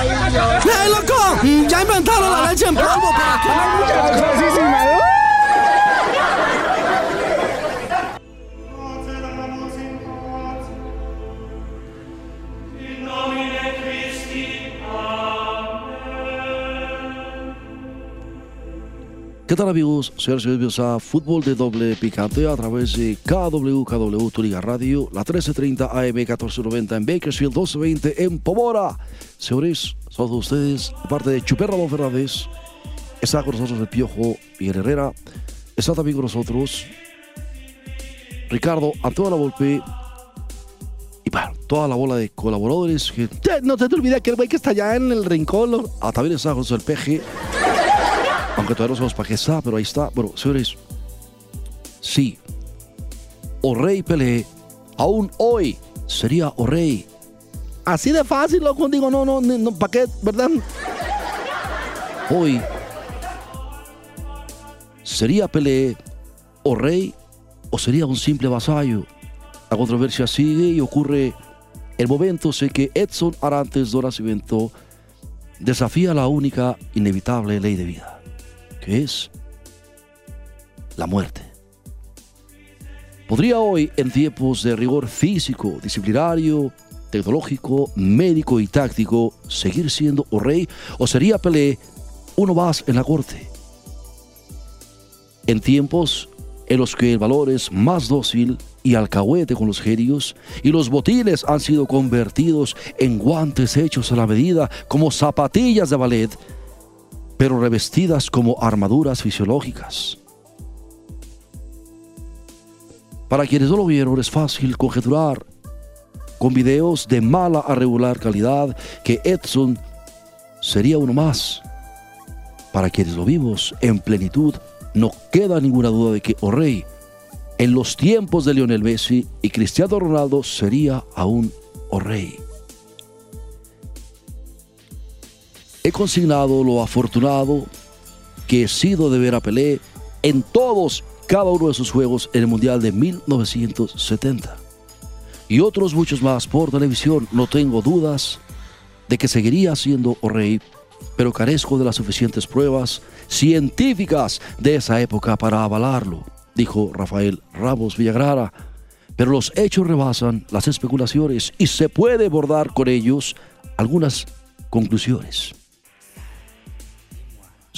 ¡Ey, loco! ¡Ya inventaron la leche en polvo ¿Qué tal amigos? Sergio bienvenidos a Fútbol de Doble Picante a través de KW, KW Turiga Radio, la 1330 AM 1490 en Bakersfield, 1220 en Pomora. Señores, todos ustedes, de parte de Chuper Ramón Fernández, está con nosotros el Piojo Miguel Herrera, está también con nosotros Ricardo Antonio Volpe y bueno, toda la bola de colaboradores. Que, no te, te olvides que el güey que está allá en el rincón, ah, también está José el Peje aunque todavía no sabemos para qué está, pero ahí está. Bueno, señores, sí, o Rey Pelé, aún hoy sería o Rey. Así de fácil, loco, digo, no, no, no, ¿para qué, verdad? Hoy sería Pelé o Rey o sería un simple vasallo. La controversia sigue y ocurre el momento sé que Edson Arantes do Nascimento desafía la única inevitable ley de vida es la muerte. Podría hoy, en tiempos de rigor físico, disciplinario, tecnológico, médico y táctico, seguir siendo o rey o sería Pelé uno más en la corte. En tiempos en los que el valor es más dócil y alcahuete con los genios y los botines han sido convertidos en guantes hechos a la medida como zapatillas de ballet, pero revestidas como armaduras fisiológicas. Para quienes no lo vieron es fácil conjeturar con videos de mala a regular calidad que Edson sería uno más. Para quienes lo vimos en plenitud, no queda ninguna duda de que O'Reilly en los tiempos de Lionel Messi y Cristiano Ronaldo sería aún O'Reilly. He consignado lo afortunado que he sido de ver a Pelé en todos, cada uno de sus juegos en el Mundial de 1970. Y otros muchos más por televisión. No tengo dudas de que seguiría siendo rey, pero carezco de las suficientes pruebas científicas de esa época para avalarlo, dijo Rafael Ramos Villagrara. Pero los hechos rebasan las especulaciones y se puede abordar con ellos algunas conclusiones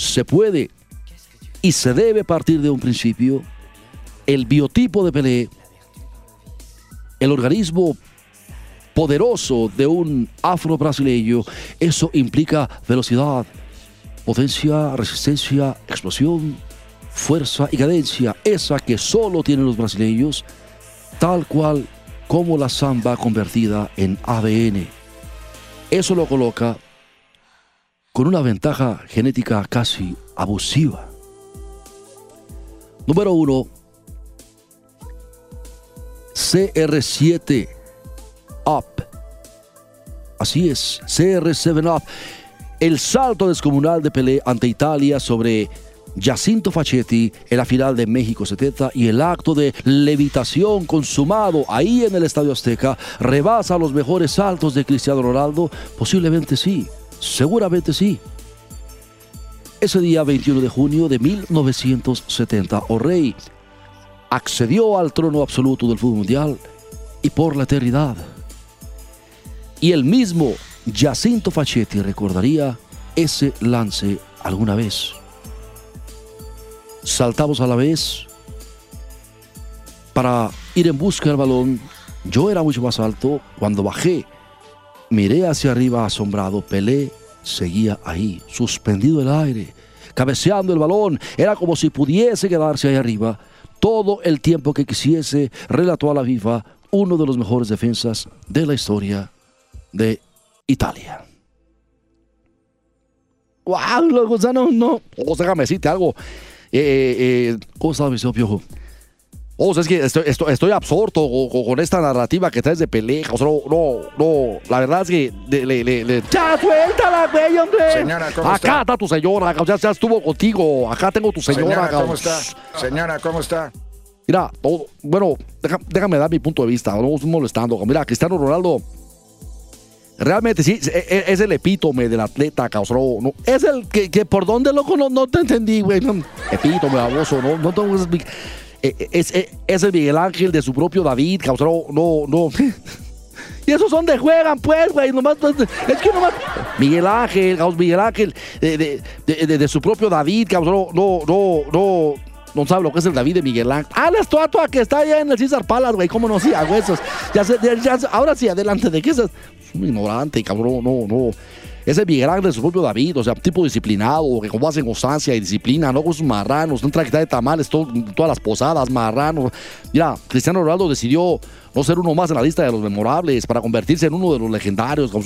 se puede y se debe partir de un principio, el biotipo de Pelé, el organismo poderoso de un afro-brasileño, eso implica velocidad, potencia, resistencia, explosión, fuerza y cadencia, esa que solo tienen los brasileños, tal cual como la samba convertida en ADN. Eso lo coloca con una ventaja genética casi abusiva. Número uno, CR7 Up. Así es, CR7 Up. El salto descomunal de Pelé ante Italia sobre Jacinto Facchetti en la final de México 70 y el acto de levitación consumado ahí en el Estadio Azteca rebasa los mejores saltos de Cristiano Ronaldo? Posiblemente sí. Seguramente sí. Ese día 21 de junio de 1970, O'Reilly accedió al trono absoluto del fútbol mundial y por la eternidad. Y el mismo Jacinto Facchetti recordaría ese lance alguna vez. Saltamos a la vez para ir en busca del balón. Yo era mucho más alto. Cuando bajé Miré hacia arriba asombrado. Pelé seguía ahí, suspendido en el aire, cabeceando el balón. Era como si pudiese quedarse ahí arriba todo el tiempo que quisiese, relató a la FIFA uno de los mejores defensas de la historia de Italia. ¡Wow! No. O sea, algo. eh, ¿Cómo está mi señor Piojo? O sea, es que estoy, estoy, estoy absorto con, con, esta narrativa que traes de pelea. O sea, no, no, no. La verdad es que le, le, le, ya suéltala, güey, hombre. Señora, ¿cómo Acá está? está tu señora, ya, ya estuvo contigo. Acá tengo tu señora. Señora, ¿cómo está? Señora, ¿cómo está? Mira, todo, bueno, deja- déjame dar mi punto de vista. No estoy molestando. Mira, Cristiano Ronaldo. Realmente sí, es, es- es el epítome del atleta, cabrón. No, es el que, que por dónde, loco, no, no te entendí, güey. Epítome, baboso, no, no tengo eh, es, es, es el Miguel Ángel de su propio David, cabrón. No, no. Y esos son de juegan, pues, güey. Nomás, pues, es que nomás. Miguel Ángel, Miguel Ángel, de, de, de- su propio David, cabrón. No, no, no. No sabe lo que es el David de Miguel Ángel. Ah, la estatua que está allá en el César Palace, güey. ¿Cómo no? Sí, a huesos. Ya ya- ya ahora sí, adelante. ¿De qué es? Es un ignorante, cabrón. No, no. Ese Ángel de su propio David, o sea, tipo disciplinado, que como hacen constancia y disciplina, no con sus marranos, un traquita de tamales, todas las posadas, marranos. Mira, Cristiano Ronaldo decidió no ser uno más en la lista de los memorables para convertirse en uno de los legendarios, como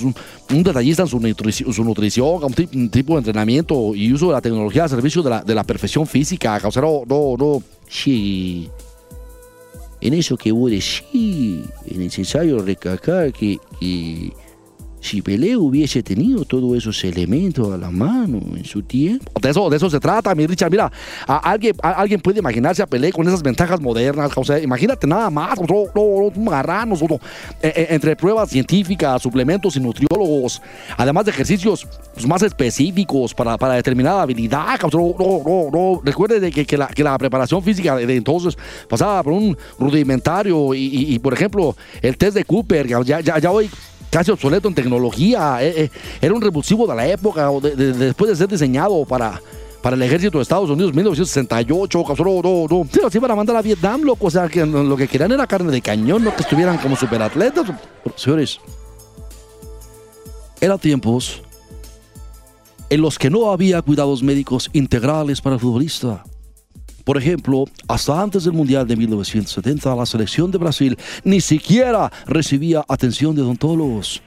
un, detallista en su nutrición, nutrición un, ti- un tipo de entrenamiento y uso de la tecnología al servicio de la, perfección física. O sea, no, no, no. Sí. En eso que vos decís, es necesario recalcar que si Pelé hubiese tenido todos esos elementos a la mano en su tiempo. De eso, de eso se trata, mi Richard. Mira, a- alguien, a- alguien puede imaginarse a Pelé con esas ventajas modernas. O sea, imagínate nada más, no, no, marranos, no, eh, eh, entre pruebas científicas, suplementos y nutriólogos, además de ejercicios pues, más específicos para, para determinada habilidad. o sea, No, no, no, no. Recuerde de que, que la, que la preparación física de, de entonces pasaba por un rudimentario y, y- y, por ejemplo, el test de Cooper, ya, ya, ya hoy casi obsoleto en tecnología, eh, eh, era un revulsivo de la época, o de- de- de- después de ser diseñado para, para el ejército de Estados Unidos en 1968, cabrón, no, no, no, sí, iban a mandar a Vietnam, loco, o sea, que lo que querían era carne de cañón, no que estuvieran como superatletas. Pero, Señores, eran tiempos en los que no había cuidados médicos integrales para el futbolista. Por ejemplo, hasta antes del Mundial de 1970, la selección de Brasil ni siquiera recibía atención de odontólogos,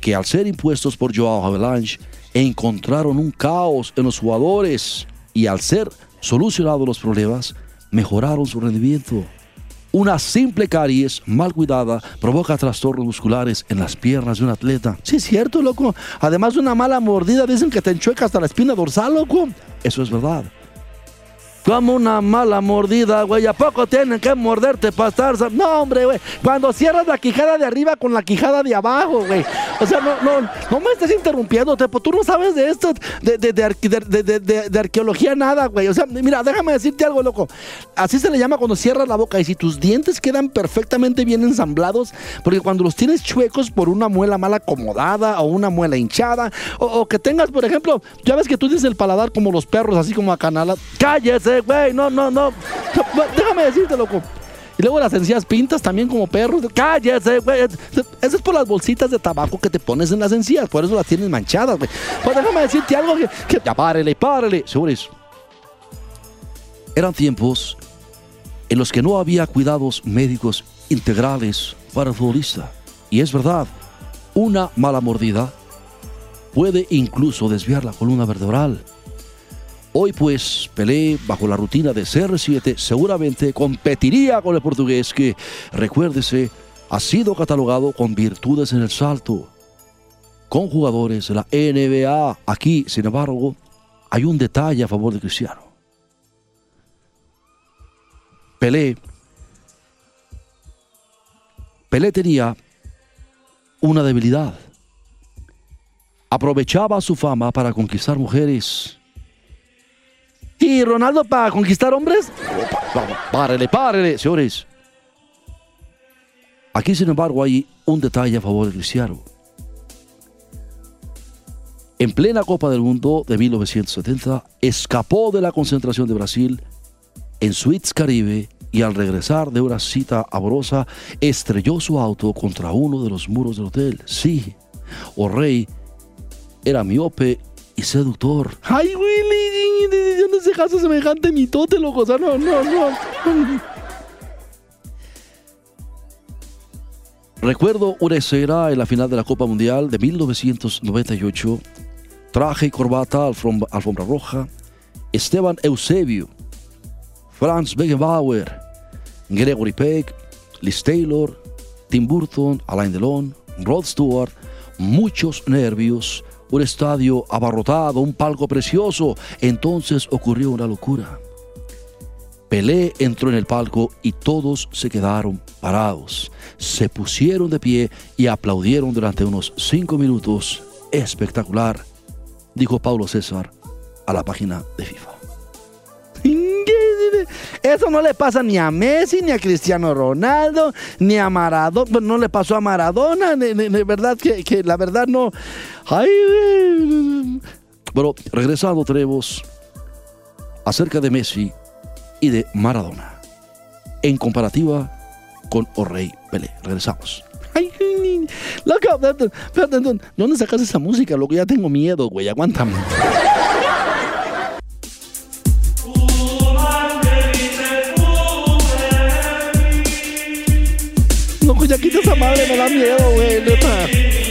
que al ser impuestos por Joao Havelange encontraron un caos en los jugadores y al ser solucionados los problemas, mejoraron su rendimiento. Una simple caries mal cuidada provoca trastornos musculares en las piernas de un atleta. Sí, es cierto, loco. Además de una mala mordida, dicen que te enchueca hasta la espina dorsal, loco. Eso es verdad. Como una mala mordida, güey. ¿A poco tienen que morderte para estar? No, hombre, güey. Cuando cierras la quijada de arriba con la quijada de abajo, güey. O sea, no, no, no me estés interrumpiendo, pues tú no sabes de esto, de, de, de, arque- de- de- de- de arqueología nada, güey. O sea, mira, déjame decirte algo, loco. Así se le llama cuando cierras la boca y si tus dientes quedan perfectamente bien ensamblados, porque cuando los tienes chuecos por una muela mal acomodada o una muela hinchada, o, que tengas, por ejemplo, ya ves que tú tienes el paladar como los perros, así como acanalados. Cállese, no, no. No, Déjame decirte, loco. Y luego las encías pintas también como perros. Cállese, güey. Eso es por las bolsitas de tabaco que te pones en las encías. Por eso las tienes manchadas, güey. Pues déjame decirte algo que... que- ya párele, párele. Señores, eran tiempos en los que no había cuidados médicos integrales para el futbolista. Y es verdad, una mala mordida puede incluso desviar la columna vertebral. Hoy pues Pelé, bajo la rutina de CR7, seguramente competiría con el portugués que, recuérdese, ha sido catalogado con virtudes en el salto. Con jugadores de la NBA, aquí, sin embargo, hay un detalle a favor de Cristiano. Pelé, Pelé tenía una debilidad. Aprovechaba su fama para conquistar mujeres. ¿Y Ronaldo para conquistar hombres? Párele, párele, señores. Aquí, sin embargo, hay un detalle a favor de Cristiano. En plena Copa del Mundo de 1970, escapó de la concentración de Brasil en Suites Caribe y al regresar de una cita amorosa, estrelló su auto contra uno de los muros del hotel. Sí, O'Reilly era miope y seductor. ¡Ay, Willy! ¿De dónde se casa semejante mitote, loco? O sea, no, no, no. Recuerdo una escena en la final de la Copa Mundial de 1998. Traje y corbata, alfombra, alfombra roja. Esteban Eusebio Franz Beckenbauer, Gregory Peck, Liz Taylor, Tim Burton, Alain Delon, Rod Stewart, muchos nervios, un estadio abarrotado, un palco precioso. Entonces ocurrió una locura. Pelé entró en el palco y todos se quedaron parados. Se pusieron de pie y aplaudieron durante unos cinco minutos. Espectacular, dijo Paulo César a la página de FIFA. Eso no le pasa ni a Messi, ni a Cristiano Ronaldo, ni a Maradona. No le pasó a Maradona, de, verdad que, la verdad no. Ay, Pero regresando, tenemos acerca de Messi y de Maradona. En comparativa con Orrey Pelé. Regresamos. Ay, loco, ¿dónde sacas esa música? Loco, ya tengo miedo, güey. Aguántame. No, ya quita esa madre, me da miedo, güey.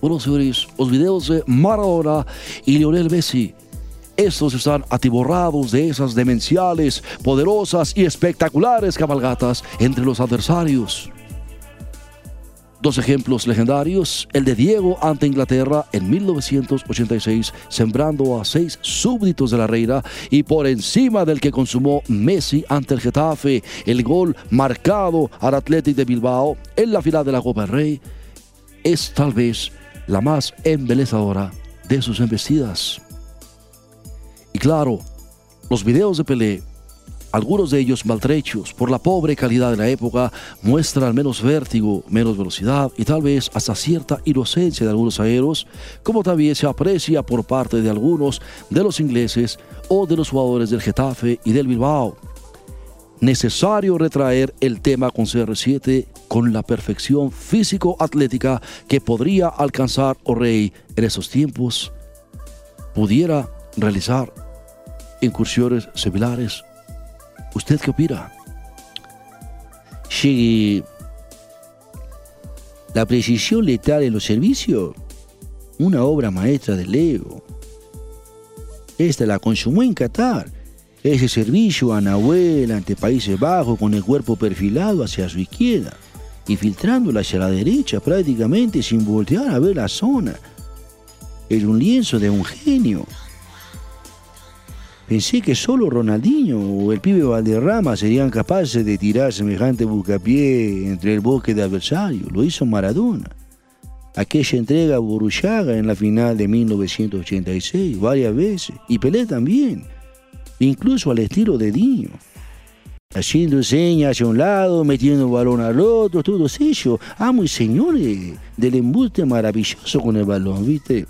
Bueno, señores, los videos de Maradona y Lionel Messi estos están atiborrados de esas demenciales, poderosas y espectaculares cabalgatas entre los adversarios. Dos ejemplos legendarios, el de Diego ante Inglaterra en 1986, sembrando a seis súbditos de la reina y por encima del que consumó Messi ante el Getafe, el gol marcado al Athletic de Bilbao en la final de la Copa del Rey, es tal vez la más embelezadora de sus embestidas. Y claro, los videos de Pelé, algunos de ellos maltrechos por la pobre calidad de la época, muestran menos vértigo, menos velocidad y tal vez hasta cierta inocencia de algunos aeros, como también se aprecia por parte de algunos de los ingleses o de los jugadores del Getafe y del Bilbao. Necesario retraer el tema con CR7 con la perfección físico-atlética que podría alcanzar O'Reilly en esos tiempos, pudiera realizar incursiones similares. ¿Usted qué opina? Sí. La precisión letal en los servicios, una obra maestra de Leo. Esta la consumó en Qatar. Ese servicio a Nahuel ante Países Bajos con el cuerpo perfilado hacia su izquierda y filtrándola hacia la derecha prácticamente sin voltear a ver la zona. Es un lienzo de un genio. Pensé que solo Ronaldinho o el pibe Valderrama serían capaces de tirar semejante bucapié entre el bosque de adversarios. Lo hizo Maradona. Aquella entrega a Borushaga en la final de 1986 varias veces. Y Pelé también. Incluso al estilo de Diño. Haciendo señas hacia un lado, metiendo balón al otro, todo ellos. Amo y señores del embuste maravilloso con el balón, ¿viste?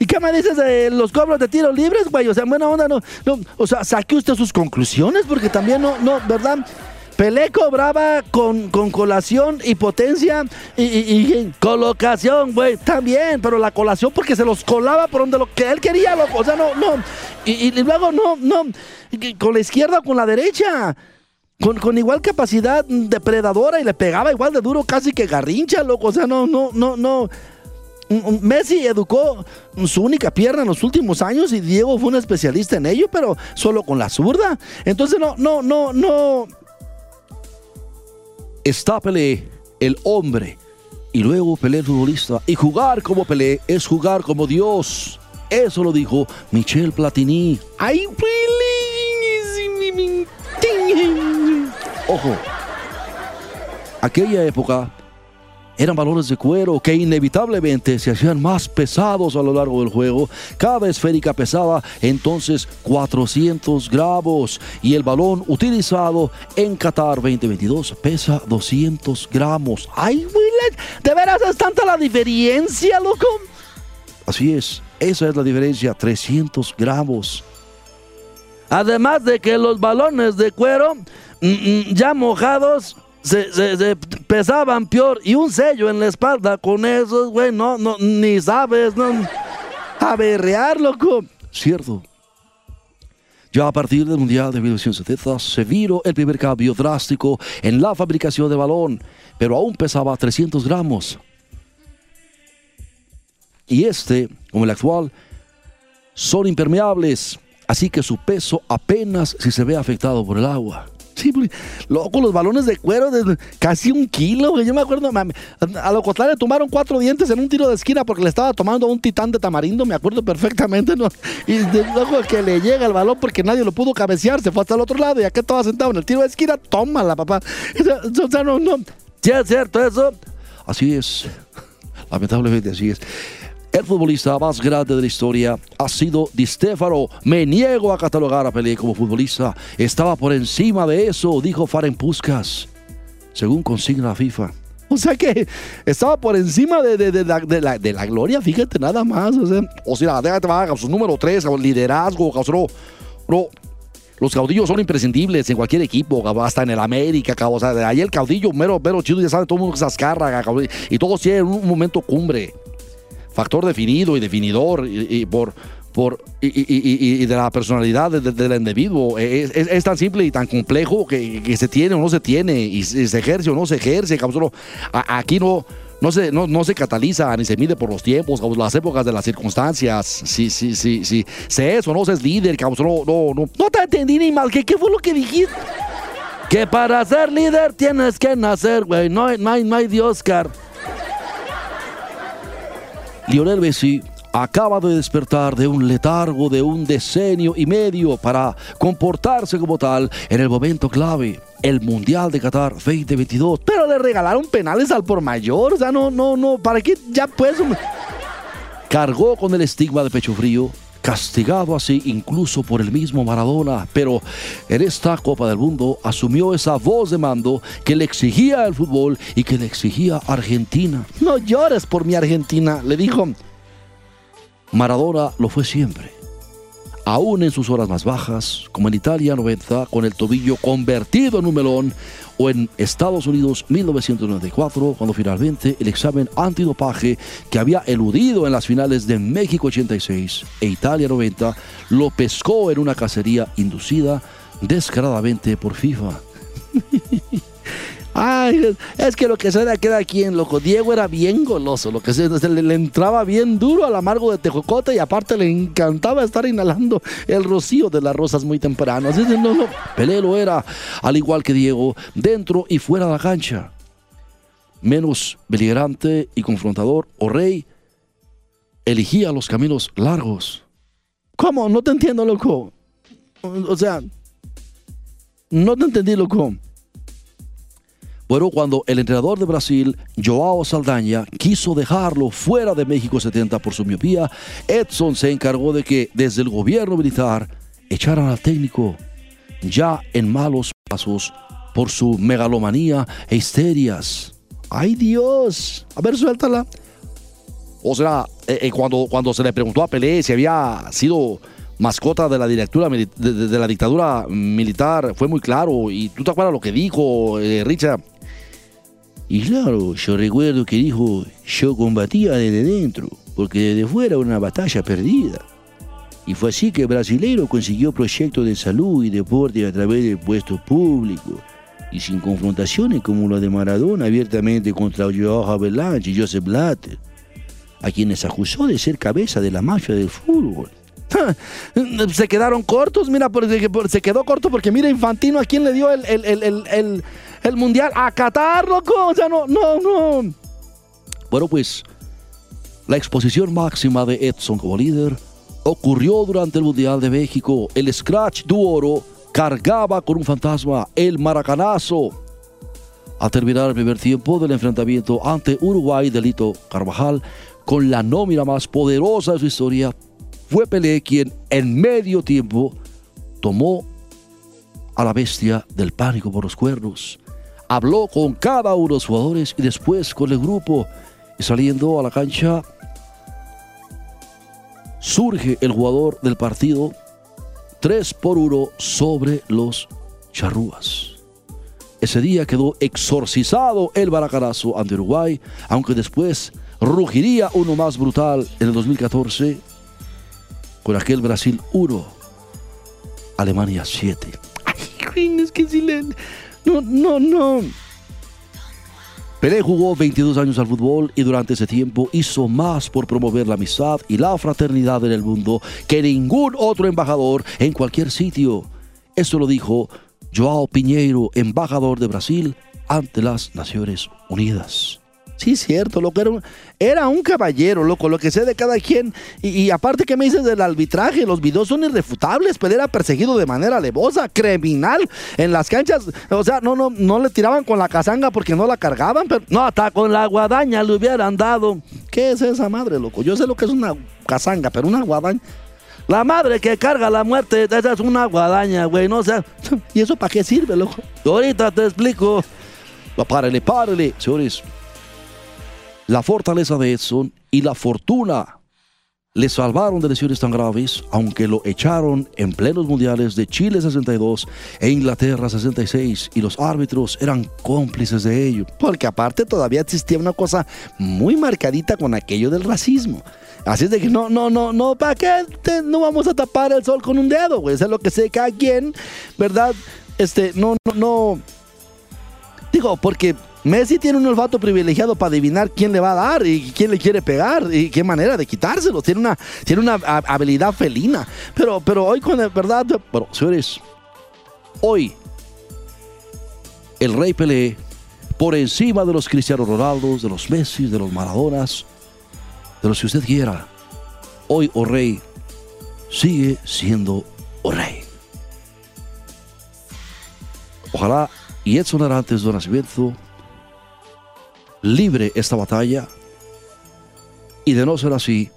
¿Y qué me dices de los cobros de tiros libres, güey? O sea, buena onda, no, no, o sea, saque usted sus conclusiones, porque también no, no, ¿verdad? Pelé cobraba con, con colación y potencia y, colocación, güey, también, pero la colación porque se los colaba por donde lo que él quería, loco, o sea, no, no, y, luego no, no, con la izquierda o con la derecha. Con, con, igual capacidad depredadora y le pegaba igual de duro casi que garrincha, loco. O sea, no, no, no, no. Messi educó su única pierna en los últimos años y Diego fue un especialista en ello, pero solo con la zurda. Entonces no, no, no, no. Está Pelé, el hombre, y luego Pelé el futbolista. Y jugar como Pelé es jugar como Dios. Eso lo dijo Michel Platini. ¡Ay, Ojo, aquella época eran balones de cuero que inevitablemente se hacían más pesados a lo largo del juego. Cada esférica pesaba entonces 400 gramos y el balón utilizado en Qatar 2022 pesa 200 gramos. ¡Ay, Willet! ¿De veras es tanta la diferencia, loco? Así es, esa es la diferencia, 300 gramos. Además de que los balones de cuero mm, mm, ya mojados se, pesaban peor y un sello en la espalda con esos, güey, no, no, ni sabes, no. A berrear, loco. Cierto. Ya a partir del Mundial de 1970 se vino el primer cambio drástico en la fabricación de balón, pero aún pesaba 300 gramos. Y este, como el actual, son impermeables, así que su peso apenas si se ve afectado por el agua. Loco, los balones de cuero de casi un kilo, Yo me acuerdo, a lo contrario, le tomaron cuatro dientes en un tiro de esquina porque le estaba tomando un titán de tamarindo, me acuerdo perfectamente, ¿no? Y luego que le llega el balón porque nadie lo pudo cabecear, se fue hasta el otro lado y acá estaba sentado en el tiro de esquina, tómala, papá. O sea, no, no. ¿Sí es cierto eso? Así es. Lamentablemente así es. El futbolista más grande de la historia ha sido Di Stefano. Me niego a catalogar a Pelé como futbolista. Estaba por encima de eso, dijo Faren Puskas, según consigna la FIFA. O sea que estaba por encima de, la, gloria, fíjate, nada más. O sea, o sea déjate, va, su número 3, liderazgo, bro, bro, los caudillos son imprescindibles en cualquier equipo, hasta en el América, o sea, ahí el caudillo, mero, mero chido, ya sabe, todo el mundo se ascarra, y todos tienen un momento cumbre factor definido y definidor y, por, por, y, de la personalidad del individuo. Es, tan simple y tan complejo que, se tiene o no se tiene, y se ejerce o no se ejerce. Aquí no, no, se, no, no se cataliza ni se mide por los tiempos, las épocas de las circunstancias. Si, sí, sí, sí. Se es o no se es líder, no, no, no, no te entendí ni mal. ¿Qué, qué fue lo que dijiste? Que para ser líder tienes que nacer, güey. No, no, hay, no hay de Oscar. Lionel Messi acaba de despertar de un letargo de un decenio y medio para comportarse como tal en el momento clave, el Mundial de Qatar 2022. Pero le regalaron penales al por mayor, o sea, no, no, no, ¿para qué ya pues? Cargó con el estigma de pecho frío, castigado así incluso por el mismo Maradona, pero en esta Copa del Mundo asumió esa voz de mando que le exigía el fútbol y que le exigía Argentina. No llores por mi Argentina, le dijo. Maradona lo fue siempre. Aún en sus horas más bajas, como en Italia 90, con el tobillo convertido en un melón, o en Estados Unidos 1994, cuando finalmente el examen antidopaje que había eludido en las finales de México 86 e Italia 90 lo pescó en una cacería inducida descaradamente por FIFA. Ay, es que lo que se da queda quien, loco. Diego era bien goloso, lo que se, le, entraba bien duro al amargo de tejocote y aparte le encantaba estar inhalando el rocío de las rosas muy temprano. Así no, no. Pelé lo era, al igual que Diego, dentro y fuera de la cancha. Menos beligerante y confrontador, o rey, elegía los caminos largos. ¿Cómo? No te entiendo, loco. O sea, no te entendí, loco. Bueno, cuando el entrenador de Brasil, Joao Saldaña, quiso dejarlo fuera de México 70 por su miopía, Edson se encargó de que desde el gobierno militar echaran al técnico, ya en malos pasos por su megalomanía e histerias. ¡Ay Dios! A ver, suéltala. O sea, eh, eh, cuando, cuando se le preguntó a Pelé si había sido mascota de la, de, la dictadura militar, fue muy claro. Y tú te acuerdas lo que dijo eh, Richard y claro, yo recuerdo que dijo, yo combatía desde dentro, porque desde fuera era una batalla perdida. Y fue así que el brasileiro consiguió proyectos de salud y deporte a través de puestos públicos, y sin confrontaciones como la de Maradona abiertamente contra Joao Havelange y Joseph Blatter, a quienes acusó de ser cabeza de la mafia del fútbol. se quedaron cortos, mira, se quedó corto porque mira Infantino a quién le dio el, mundial a Qatar, loco. O no, no, no. Bueno, pues la exposición máxima de Edson como líder ocurrió durante el Mundial de México. El Scratch Duoro cargaba con un fantasma, el maracanazo. Al terminar el primer tiempo del enfrentamiento ante Uruguay, Delito Carvajal, con la nómina más poderosa de su historia, fue Pelé quien en medio tiempo tomó a la bestia del pánico por los cuernos. Habló con cada uno de los jugadores y después con el grupo. Y saliendo a la cancha, surge el jugador del partido 3 por 1 sobre los charrúas. Ese día quedó exorcizado el baracarazo ante Uruguay, aunque después rugiría uno más brutal en el 2014 con aquel Brasil 1, Alemania 7. Ay, es que si. No, no, no. Pelé jugó 22 años al fútbol y durante ese tiempo hizo más por promover la amistad y la fraternidad en el mundo que ningún otro embajador en cualquier sitio. Eso lo dijo Joao Piñeiro, embajador de Brasil ante las Naciones Unidas. Sí, cierto, loco. Era un, era un caballero, loco. Lo que sé de cada quien. Y, aparte que me dices del arbitraje, los videos son irrefutables. Pero era perseguido de manera alevosa, criminal. En las canchas, o sea, no, no, no le tiraban con la casanga porque no la cargaban. Pero no, hasta con la guadaña le hubieran dado. ¿Qué es esa madre, loco? Yo sé lo que es una casanga, pero una guadaña. La madre que carga la muerte, esa es una guadaña, güey. No sé. ¿Y eso para qué sirve, loco? Ahorita te explico. No, párele, párele, señores. La fortaleza de Edson y la fortuna le salvaron de lesiones tan graves, aunque lo echaron en plenos mundiales de Chile 62 e Inglaterra 66 y los árbitros eran cómplices de ello. Porque aparte todavía existía una cosa muy marcadita con aquello del racismo. Así es de que no, no, no, no, ¿para qué no vamos a tapar el sol con un dedo, güey? Eso es lo que sé cada quien, ¿verdad? Este, no, no, no. Digo, porque Messi tiene un olfato privilegiado para adivinar quién le va a dar y quién le quiere pegar y qué manera de quitárselo. Tiene una, tiene una ha- habilidad felina. Pero, pero hoy con el verdad, Bueno, señores, hoy el Rey Pelé, por encima de los Cristiano Ronaldos, de los Messi, de los Maradonas, de los que usted quiera, hoy, oh Rey, sigue siendo oh Rey. Ojalá y Edson Arantes do Nascimento libre esta batalla y de no ser así,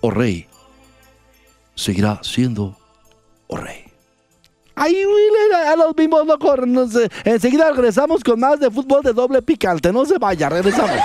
oh Rey, seguirá siendo oh Rey. Ahí, a los mismos sé. Enseguida regresamos con más de fútbol de doble picante. No se vaya, regresamos.